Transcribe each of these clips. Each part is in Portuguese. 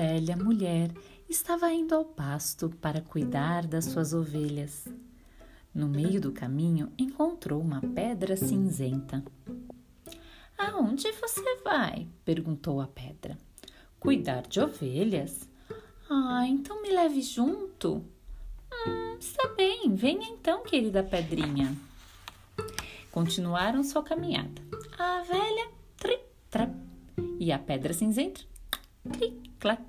velha mulher estava indo ao pasto para cuidar das suas ovelhas. No meio do caminho encontrou uma pedra cinzenta. Aonde você vai? perguntou a pedra. Cuidar de ovelhas. Ah, então me leve junto. Hum, está bem, venha então, querida pedrinha. Continuaram sua caminhada. A velha tri, trap e a pedra cinzenta tri, clac.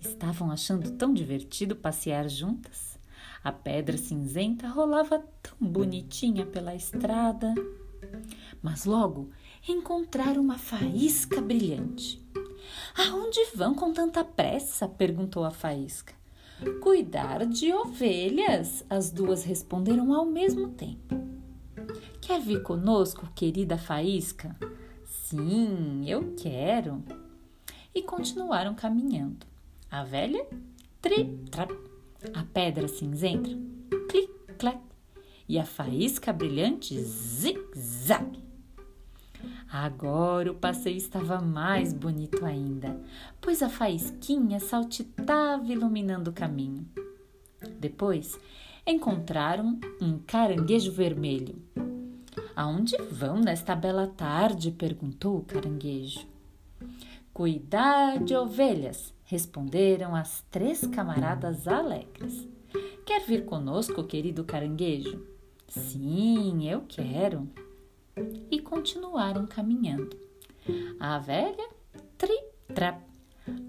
Estavam achando tão divertido passear juntas. A pedra cinzenta rolava tão bonitinha pela estrada. Mas logo encontraram uma faísca brilhante. Aonde vão com tanta pressa? perguntou a faísca. Cuidar de ovelhas, as duas responderam ao mesmo tempo. Quer vir conosco, querida faísca? Sim, eu quero. E continuaram caminhando. A velha, tri, trap, a pedra cinzenta, clic, clac, e a faísca brilhante, zig-zag. Agora o passeio estava mais bonito ainda, pois a faísquinha saltitava iluminando o caminho. Depois encontraram um caranguejo vermelho. Aonde vão nesta bela tarde? perguntou o caranguejo. Cuidar de ovelhas, responderam as três camaradas alegres. Quer vir conosco, querido caranguejo? Sim, eu quero e continuaram caminhando. A velha, tri-trap,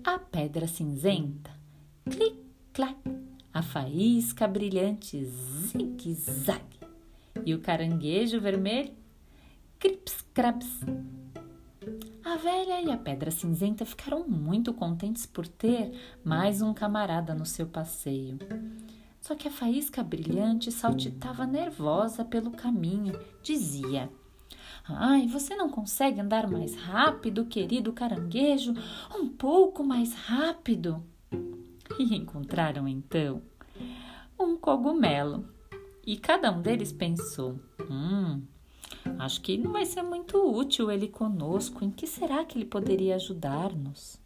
a pedra cinzenta, clic-clac, a faísca brilhante, zigue-zague, e o caranguejo vermelho, crips-craps. A velha e a pedra cinzenta ficaram muito contentes por ter mais um camarada no seu passeio. Só que a faísca brilhante saltitava nervosa pelo caminho, dizia: Ai, você não consegue andar mais rápido, querido caranguejo? Um pouco mais rápido. E encontraram então um cogumelo. E cada um deles pensou: Hum, acho que não vai ser muito útil ele conosco. Em que será que ele poderia ajudar-nos?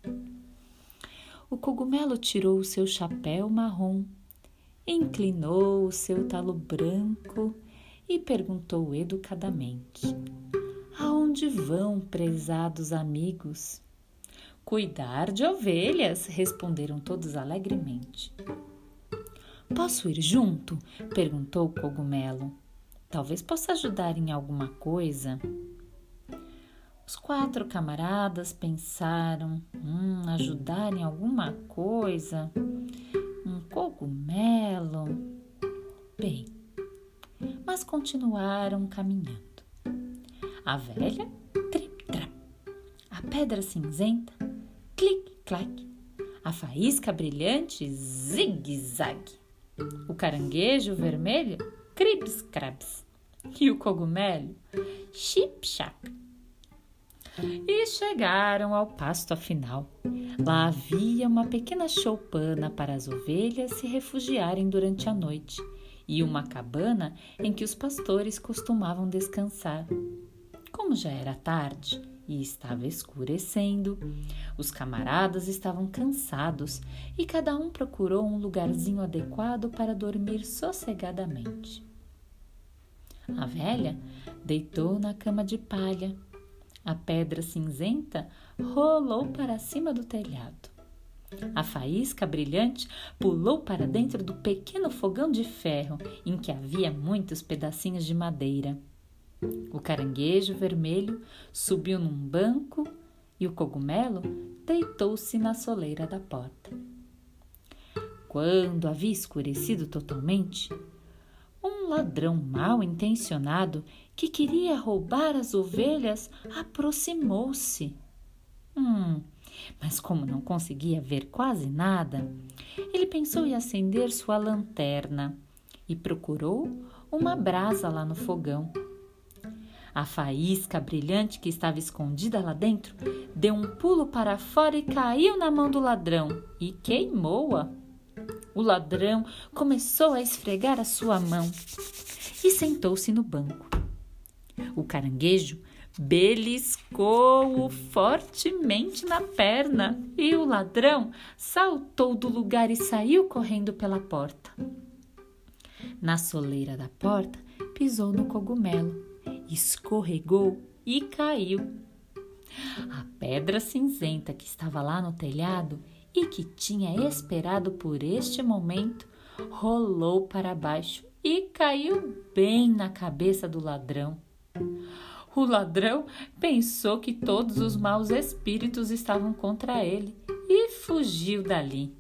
O cogumelo tirou o seu chapéu marrom, inclinou o seu talo branco e perguntou educadamente: Aonde vão, prezados amigos? Cuidar de ovelhas, responderam todos alegremente. Posso ir junto? perguntou o cogumelo. Talvez possa ajudar em alguma coisa. Os quatro camaradas pensaram: hum, ajudar em alguma coisa? Um cogumelo? Bem, mas continuaram caminhando. A velha, trip-trap. A pedra cinzenta, clic-clac. A faísca brilhante, zigue-zague. O caranguejo vermelho, cribs-crabs. E o cogumelo, chip-chap. E chegaram ao pasto afinal. Lá havia uma pequena choupana para as ovelhas se refugiarem durante a noite e uma cabana em que os pastores costumavam descansar. Como já era tarde e estava escurecendo, os camaradas estavam cansados e cada um procurou um lugarzinho adequado para dormir sossegadamente. A velha deitou na cama de palha. A pedra cinzenta rolou para cima do telhado. A faísca brilhante pulou para dentro do pequeno fogão de ferro em que havia muitos pedacinhos de madeira. O caranguejo vermelho subiu num banco e o cogumelo deitou-se na soleira da porta. Quando havia escurecido totalmente, um ladrão mal intencionado que queria roubar as ovelhas aproximou-se. Hum, mas como não conseguia ver quase nada, ele pensou em acender sua lanterna e procurou uma brasa lá no fogão. A faísca brilhante que estava escondida lá dentro deu um pulo para fora e caiu na mão do ladrão e queimou-a. O ladrão começou a esfregar a sua mão e sentou-se no banco. O caranguejo beliscou-o fortemente na perna e o ladrão saltou do lugar e saiu correndo pela porta. Na soleira da porta, pisou no cogumelo, escorregou e caiu. A pedra cinzenta que estava lá no telhado e que tinha esperado por este momento rolou para baixo e caiu bem na cabeça do ladrão. O ladrão pensou que todos os maus espíritos estavam contra ele e fugiu dali.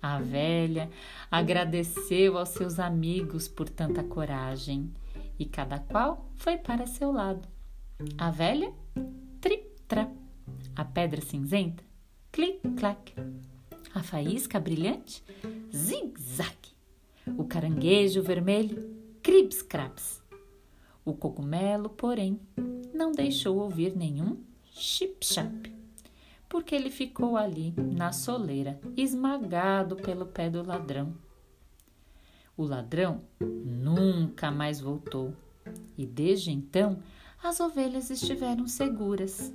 A velha agradeceu aos seus amigos por tanta coragem e cada qual foi para seu lado. A velha, trip-trap, a pedra cinzenta, clic-clac, a faísca brilhante, zig-zag, o caranguejo vermelho, cribs-craps o cogumelo, porém, não deixou ouvir nenhum chip-chap, porque ele ficou ali na soleira, esmagado pelo pé do ladrão. O ladrão nunca mais voltou e desde então as ovelhas estiveram seguras.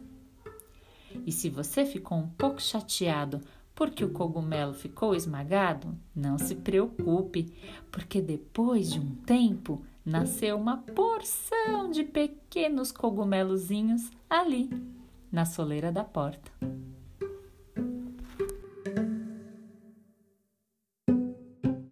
E se você ficou um pouco chateado porque o cogumelo ficou esmagado, não se preocupe, porque depois de um tempo nasceu uma porção de pequenos cogumelozinhos ali, na soleira da porta.